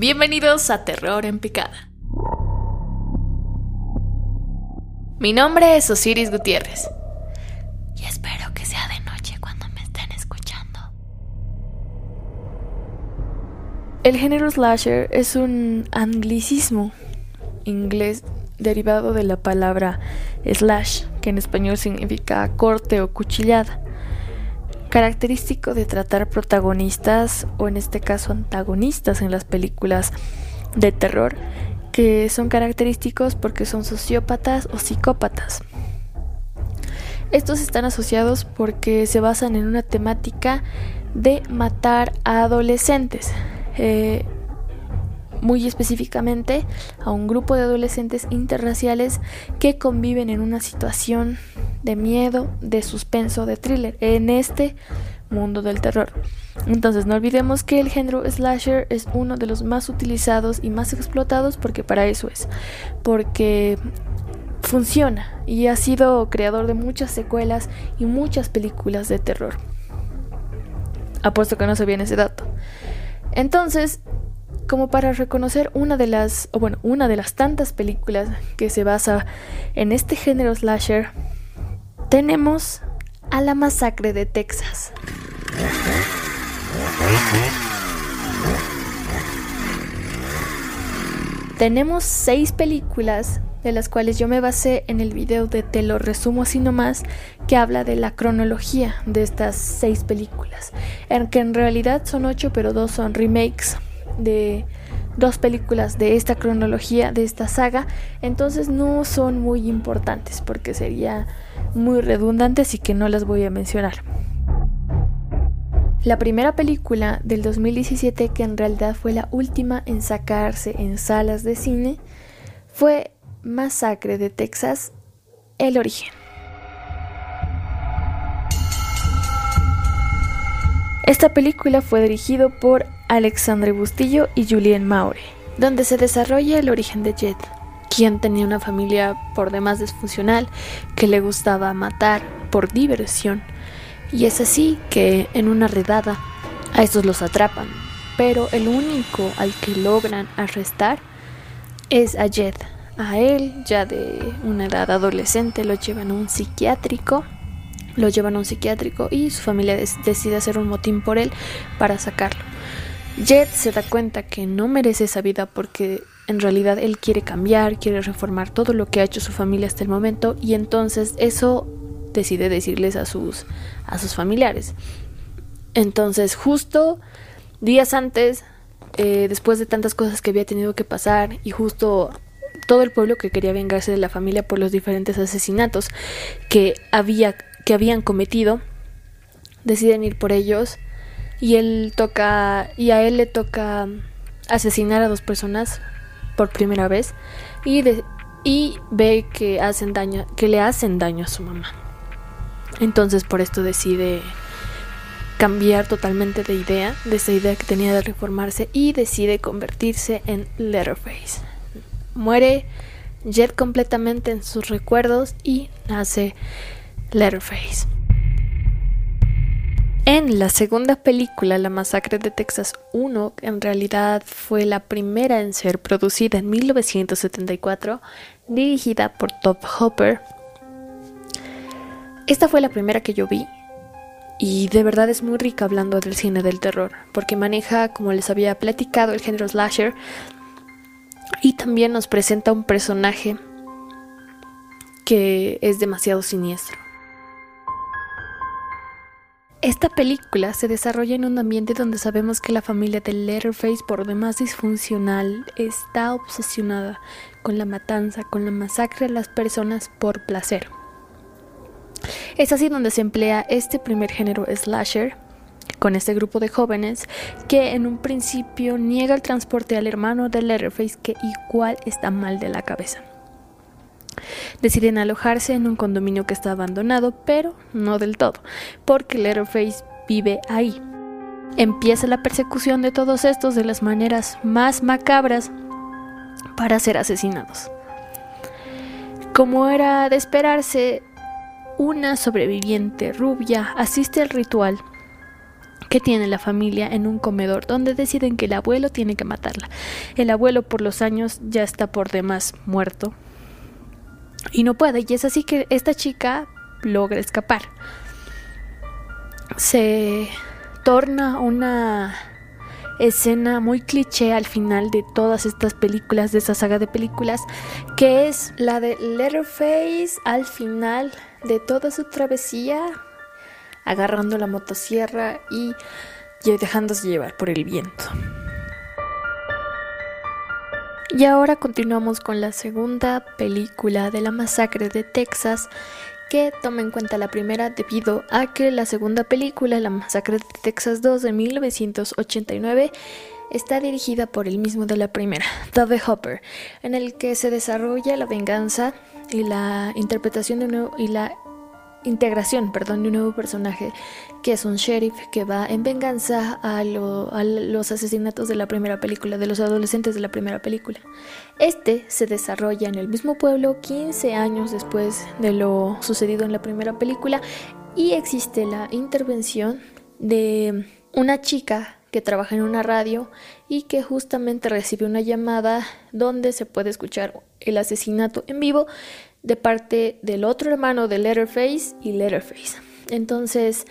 Bienvenidos a Terror en Picada. Mi nombre es Osiris Gutiérrez. Y espero que sea de noche cuando me estén escuchando. El género slasher es un anglicismo inglés derivado de la palabra slash, que en español significa corte o cuchillada característico de tratar protagonistas o en este caso antagonistas en las películas de terror que son característicos porque son sociópatas o psicópatas. Estos están asociados porque se basan en una temática de matar a adolescentes. Eh, muy específicamente a un grupo de adolescentes interraciales que conviven en una situación de miedo, de suspenso, de thriller en este mundo del terror. Entonces no olvidemos que el género slasher es uno de los más utilizados y más explotados porque para eso es, porque funciona y ha sido creador de muchas secuelas y muchas películas de terror. Apuesto que no sabían ese dato. Entonces, como para reconocer una de las, o bueno, una de las tantas películas que se basa en este género slasher, tenemos a la masacre de Texas. Tenemos seis películas de las cuales yo me basé en el video de Te lo resumo así nomás, que habla de la cronología de estas seis películas, en que en realidad son ocho, pero dos son remakes de dos películas de esta cronología, de esta saga, entonces no son muy importantes porque sería muy redundantes y que no las voy a mencionar. La primera película del 2017, que en realidad fue la última en sacarse en salas de cine, fue Masacre de Texas, El origen. Esta película fue dirigido por Alexandre Bustillo y Julien Maure, donde se desarrolla el origen de Jet, quien tenía una familia por demás disfuncional que le gustaba matar por diversión. Y es así que en una redada a estos los atrapan, pero el único al que logran arrestar es a Jet. A él, ya de una edad adolescente, lo llevan a un psiquiátrico lo llevan a un psiquiátrico y su familia decide hacer un motín por él para sacarlo. Jet se da cuenta que no merece esa vida porque en realidad él quiere cambiar, quiere reformar todo lo que ha hecho su familia hasta el momento y entonces eso decide decirles a sus a sus familiares. Entonces justo días antes, eh, después de tantas cosas que había tenido que pasar y justo todo el pueblo que quería vengarse de la familia por los diferentes asesinatos que había que habían cometido, deciden ir por ellos y él toca y a él le toca asesinar a dos personas por primera vez y ve que hacen daño que le hacen daño a su mamá. Entonces por esto decide cambiar totalmente de idea, de esa idea que tenía de reformarse y decide convertirse en Letterface. Muere Jet completamente en sus recuerdos y nace Letterface. En la segunda película, La Masacre de Texas 1, en realidad fue la primera en ser producida en 1974, dirigida por Top Hopper. Esta fue la primera que yo vi y de verdad es muy rica hablando del cine del terror, porque maneja, como les había platicado, el género slasher y también nos presenta un personaje que es demasiado siniestro. Esta película se desarrolla en un ambiente donde sabemos que la familia de Letterface, por demás disfuncional, está obsesionada con la matanza, con la masacre de las personas por placer. Es así donde se emplea este primer género slasher, con este grupo de jóvenes que en un principio niega el transporte al hermano de Letterface que igual está mal de la cabeza. Deciden alojarse en un condominio que está abandonado, pero no del todo, porque Letterface vive ahí. Empieza la persecución de todos estos de las maneras más macabras para ser asesinados. Como era de esperarse, una sobreviviente rubia asiste al ritual que tiene la familia en un comedor donde deciden que el abuelo tiene que matarla. El abuelo por los años ya está por demás muerto y no puede y es así que esta chica logra escapar. Se torna una escena muy cliché al final de todas estas películas, de esa saga de películas, que es la de Letterface al final de toda su travesía agarrando la motosierra y dejándose llevar por el viento. Y ahora continuamos con la segunda película de la masacre de Texas, que toma en cuenta la primera debido a que la segunda película, La masacre de Texas 2 de 1989, está dirigida por el mismo de la primera, Dove Hopper, en el que se desarrolla la venganza y la interpretación de un nuevo, y la integración, perdón, de un nuevo personaje que es un sheriff que va en venganza a, los asesinatos de la primera película, de los adolescentes de la primera película. Este se desarrolla en el mismo pueblo 15 años después de lo sucedido en la primera película y existe la intervención de una chica que trabaja en una radio y que justamente recibe una llamada donde se puede escuchar el asesinato en vivo de parte del otro hermano de Letterface y Letterface. Entonces,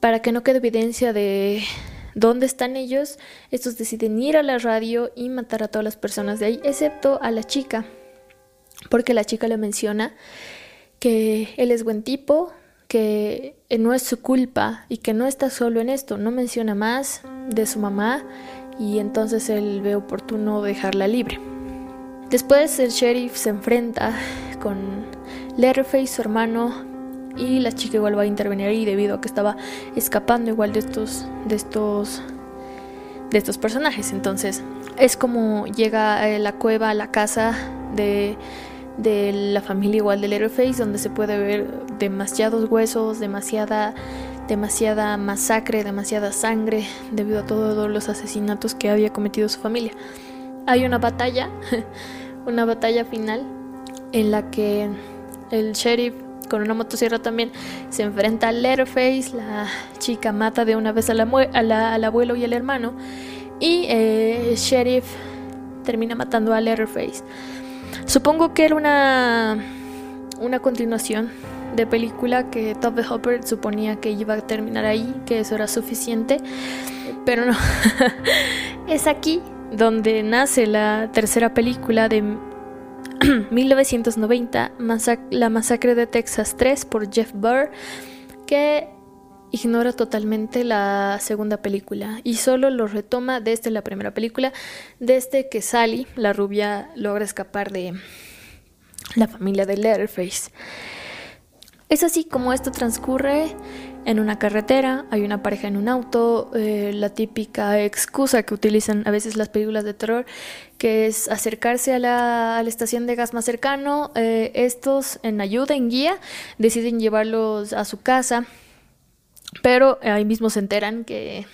para que no quede evidencia de dónde están ellos, estos deciden ir a la radio y matar a todas las personas de ahí, excepto a la chica, porque la chica le menciona que él es buen tipo, que no es su culpa y que no está solo en esto, no menciona más de su mamá y entonces él ve oportuno dejarla libre. Después el sheriff se enfrenta con Letterface, su hermano, y la chica igual va a intervenir ahí debido a que estaba escapando igual de estos de estos de estos personajes. Entonces, es como llega a la cueva, a la casa de, de la familia igual de Letterface, donde se puede ver demasiados huesos, demasiada demasiada masacre, demasiada sangre debido a todos los asesinatos que había cometido su familia. Hay una batalla, una batalla final en la que el sheriff con una motosierra también se enfrenta al Letterface, la chica mata de una vez a al abuelo y al hermano y eh, el sheriff termina matando a Letterface. Supongo que era una, una continuación de película que the Hopper suponía que iba a terminar ahí, que eso era suficiente, pero no. es aquí donde nace la tercera película de 1990, La masacre de Texas 3 por Jeff Burr, que ignora totalmente la segunda película y solo lo retoma desde la primera película, desde que Sally, la rubia, logra escapar de la familia de Letterface. Es así como esto transcurre en una carretera, hay una pareja en un auto, eh, la típica excusa que utilizan a veces las películas de terror, que es acercarse a la, estación de gas más cercano, eh, estos en ayuda, en guía, deciden llevarlos a su casa, pero ahí mismo se enteran que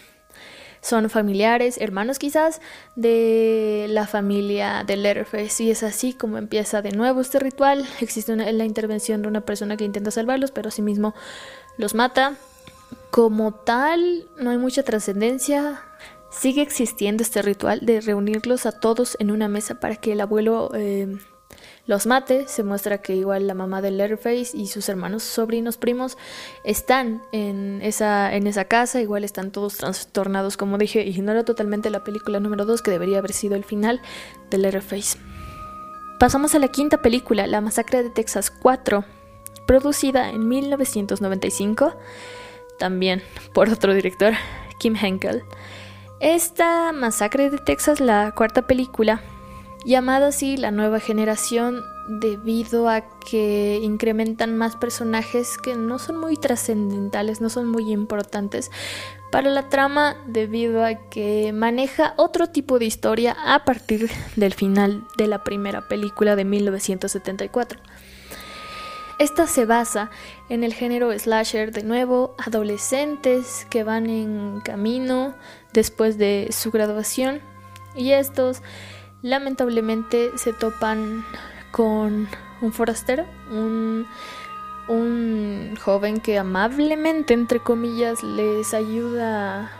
son familiares, hermanos quizás, de la familia de Letterface. Y es así como empieza de nuevo este ritual. Existe la intervención de una persona que intenta salvarlos, pero asimismo los mata. Como tal, no hay mucha trascendencia. Sigue existiendo este ritual de reunirlos a todos en una mesa para que el abuelo eh, los mate. Se muestra que igual la mamá de Letterface y sus hermanos, sobrinos, primos están en esa, en esa casa. Igual están todos trastornados, como dije. Ignoro totalmente la película número 2, que debería haber sido el final de Letterface. Pasamos a la quinta película, La Masacre de Texas 4, producida en 1995, también por otro director, Kim Henkel. Esta Masacre de Texas, la cuarta película, llamada así la nueva generación debido a que incrementan más personajes que no son muy trascendentales, no son muy importantes para la trama debido a que maneja otro tipo de historia a partir del final de la primera película de 1974. Esta se basa en el género slasher de nuevo, adolescentes que van en camino después de su graduación. Y estos lamentablemente se topan con un forastero, un joven que amablemente, entre comillas, les ayuda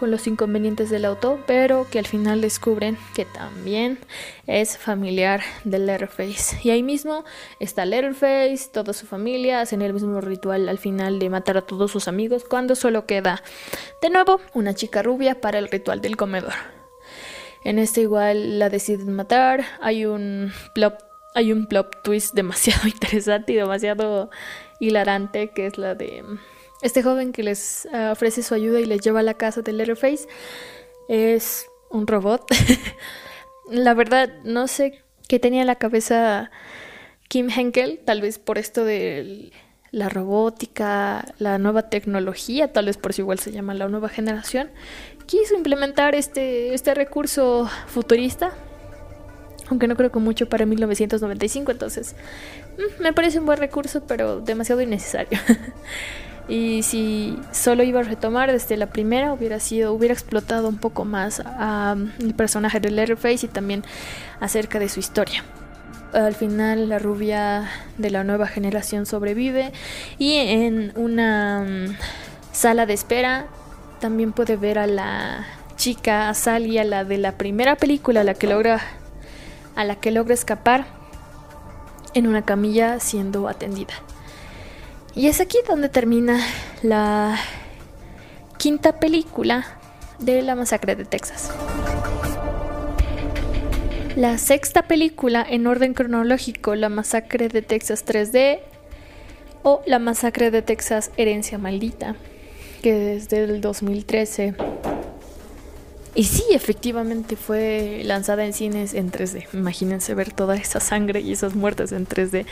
con los inconvenientes del auto, pero que al final descubren que también es familiar de Letterface. Y ahí mismo está Letterface, toda su familia, hacen el mismo ritual al final de matar a todos sus amigos, cuando solo queda de nuevo una chica rubia para el ritual del comedor. En este igual la deciden matar, hay un plot, hay un plot twist demasiado interesante y demasiado hilarante que es la de este joven que les eh, ofrece su ayuda y les lleva a la casa de Letterface es un robot. la verdad, no sé qué tenía en la cabeza Kim Henkel, tal vez por esto de la robótica, la nueva tecnología, tal vez por eso igual se llama la nueva generación, quiso implementar este, este recurso futurista, aunque no creo que mucho para 1995, entonces mm, me parece un buen recurso, pero demasiado innecesario. Y si solo iba a retomar desde la primera, hubiera sido, hubiera explotado un poco más a, el personaje de Letterface y también acerca de su historia. Al final la rubia de la nueva generación sobrevive y en una mm, sala de espera también puede ver a la chica, a Sally, a la de la primera película, a la que logra, a la que logra escapar en una camilla siendo atendida. Y es aquí donde termina la quinta película de la masacre de Texas. La sexta película en orden cronológico, La masacre de Texas 3D o La masacre de Texas Herencia Maldita, que desde el 2013 y sí, efectivamente fue lanzada en cines en 3D. Imagínense ver toda esa sangre y esas muertes en 3D.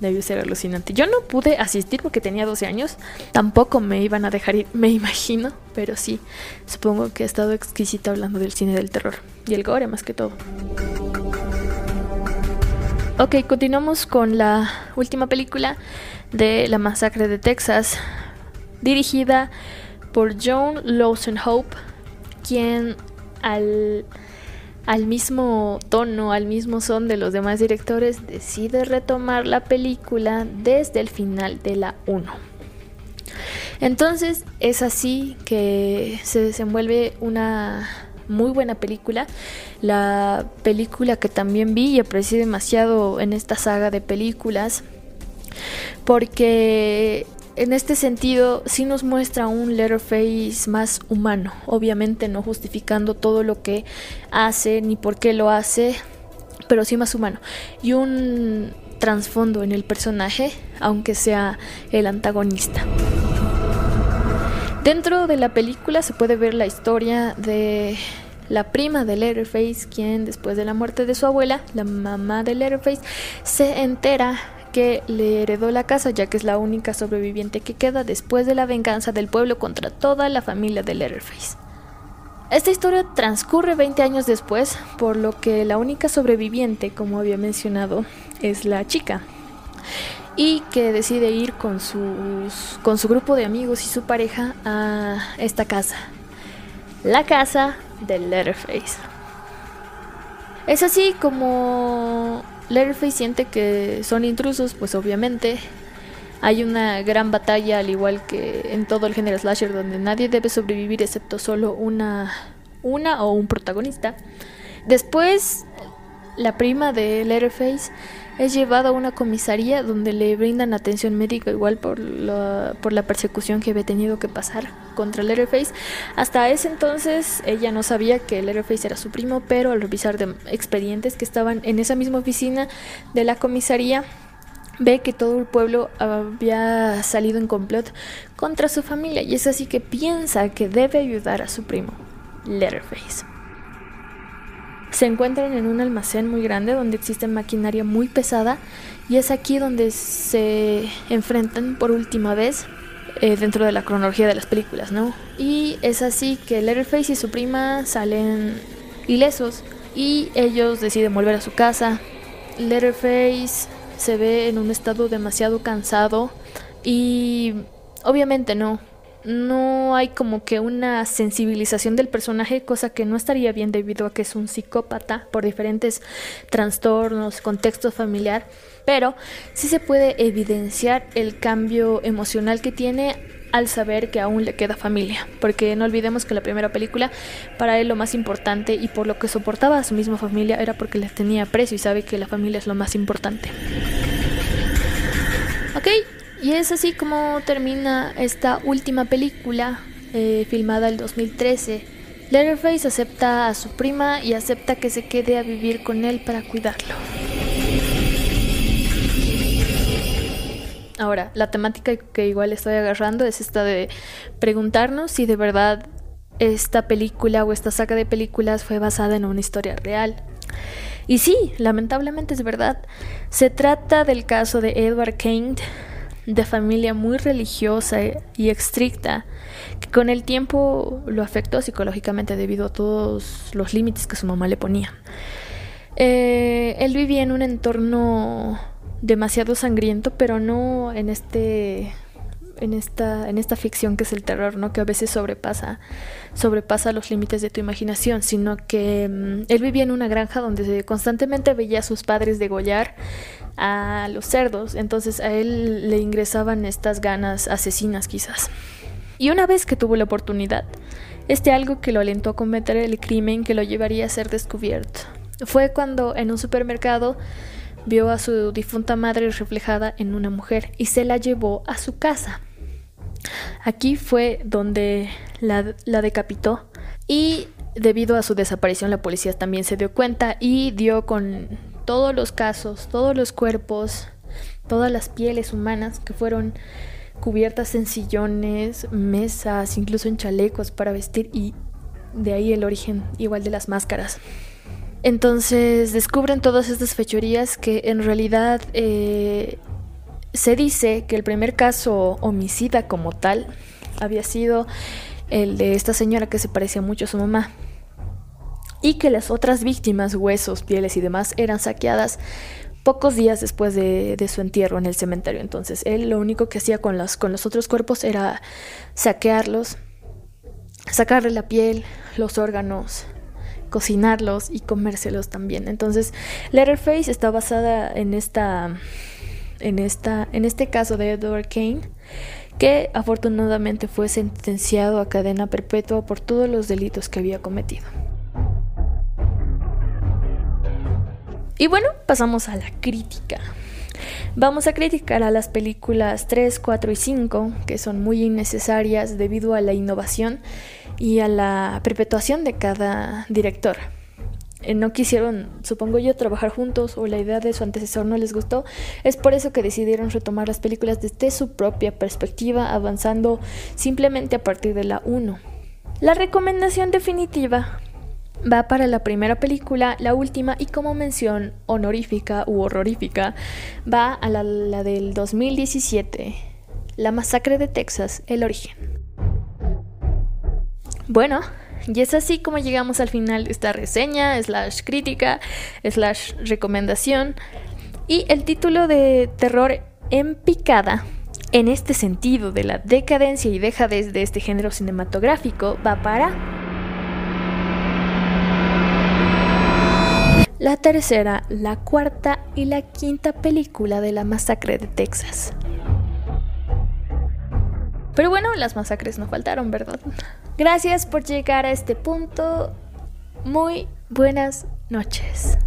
Debió ser alucinante. Yo no pude asistir porque tenía 12 años. Tampoco me iban a dejar ir, me imagino. Pero sí, supongo que he estado exquisita hablando del cine del terror. Y el gore más que todo. Ok, continuamos con la última película de La Masacre de Texas. Dirigida por Joan Lawson Hope quien al, al mismo tono, al mismo son de los demás directores, decide retomar la película desde el final de la 1. Entonces es así que se desenvuelve una muy buena película. La película que también vi y aprecié demasiado en esta saga de películas. Porque en este sentido sí nos muestra un Letterface más humano, obviamente no justificando todo lo que hace ni por qué lo hace, pero sí más humano. Y un trasfondo en el personaje, aunque sea el antagonista. Dentro de la película se puede ver la historia de la prima de Letterface, quien después de la muerte de su abuela, la mamá de Letterface, se entera que le heredó la casa ya que es la única sobreviviente que queda después de la venganza del pueblo contra toda la familia de Letterface. Esta historia transcurre 20 años después, por lo que la única sobreviviente, como había mencionado, es la chica. Y que decide ir con, sus, con su grupo de amigos y su pareja a esta casa. La casa de Letterface. Es así como Letterface siente que son intrusos, pues obviamente hay una gran batalla, al igual que en todo el género slasher, donde nadie debe sobrevivir excepto solo una, una o un protagonista. Después, la prima de Letterface es llevado a una comisaría donde le brindan atención médica igual por la, persecución que había tenido que pasar contra Letterface. Hasta ese entonces ella no sabía que Letterface era su primo, pero al revisar de expedientes que estaban en esa misma oficina de la comisaría, ve que todo el pueblo había salido en complot contra su familia y es así que piensa que debe ayudar a su primo, Letterface. Se encuentran en un almacén muy grande donde existe maquinaria muy pesada y es aquí donde se enfrentan por última vez eh, dentro de la cronología de las películas, ¿no? Y es así que Letterface y su prima salen ilesos y ellos deciden volver a su casa. Letterface se ve en un estado demasiado cansado y obviamente no, no hay como que una sensibilización del personaje, cosa que no estaría bien debido a que es un psicópata por diferentes trastornos, contexto familiar, pero sí se puede evidenciar el cambio emocional que tiene al saber que aún le queda familia, porque no olvidemos que la primera película para él lo más importante y por lo que soportaba a su misma familia era porque les tenía aprecio y sabe que la familia es lo más importante. Ok, y es así como termina esta última película eh, filmada el 2013. Leatherface acepta a su prima y acepta que se quede a vivir con él para cuidarlo. Ahora, la temática que igual estoy agarrando es esta de preguntarnos si de verdad esta película o esta saga de películas fue basada en una historia real. Y sí, lamentablemente es verdad. Se trata del caso de Edward Kane, de familia muy religiosa y estricta, que con el tiempo lo afectó psicológicamente debido a todos los límites que su mamá le ponía. Eh, él vivía en un entorno demasiado sangriento, pero no en este en esta, en esta ficción que es el terror, ¿no? Que a veces sobrepasa, sobrepasa los límites de tu imaginación, sino que mm, él vivía en una granja donde constantemente veía a sus padres degollar a los cerdos, entonces a él le ingresaban estas ganas asesinas quizás. Y una vez que tuvo la oportunidad, este algo que lo alentó a cometer el crimen que lo llevaría a ser descubierto. Fue cuando en un supermercado vio a su difunta madre reflejada en una mujer y se la llevó a su casa. Aquí fue donde la, la decapitó y debido a su desaparición la policía también se dio cuenta y dio con todos los casos, todos los cuerpos, todas las pieles humanas que fueron cubiertas en sillones, mesas, incluso en chalecos para vestir y de ahí el origen igual de las máscaras. Entonces descubren todas estas fechorías que en realidad eh, se dice que el primer caso homicida como tal había sido el de esta señora que se parecía mucho a su mamá y que las otras víctimas, huesos, pieles y demás, eran saqueadas pocos días después de, su entierro en el cementerio. Entonces él lo único que hacía con los, con los otros cuerpos era saquearlos, sacarle la piel, los órganos, cocinarlos y comérselos también. Entonces, Letterface está basada en esta en esta en este caso de Edward Kane que afortunadamente fue sentenciado a cadena perpetua por todos los delitos que había cometido. Y bueno, pasamos a la crítica. Vamos a criticar a las películas 3, 4 y 5, que son muy innecesarias debido a la innovación y a la perpetuación de cada director. Eh, no quisieron, supongo yo, trabajar juntos o la idea de su antecesor no les gustó. Es por eso que decidieron retomar las películas desde su propia perspectiva, avanzando simplemente a partir de la 1. La recomendación definitiva va para la primera película, la última y como mención honorífica u horrorífica va a la, del 2017, La masacre de Texas, el origen. Bueno, y es así como llegamos al final de esta reseña, slash crítica, slash recomendación. Y el título de terror en picada, en este sentido de la decadencia y dejadez de este género cinematográfico, va para... La tercera, la cuarta y la quinta película de la masacre de Texas. Pero bueno, las masacres no faltaron, ¿verdad? Gracias por llegar a este punto. Muy buenas noches.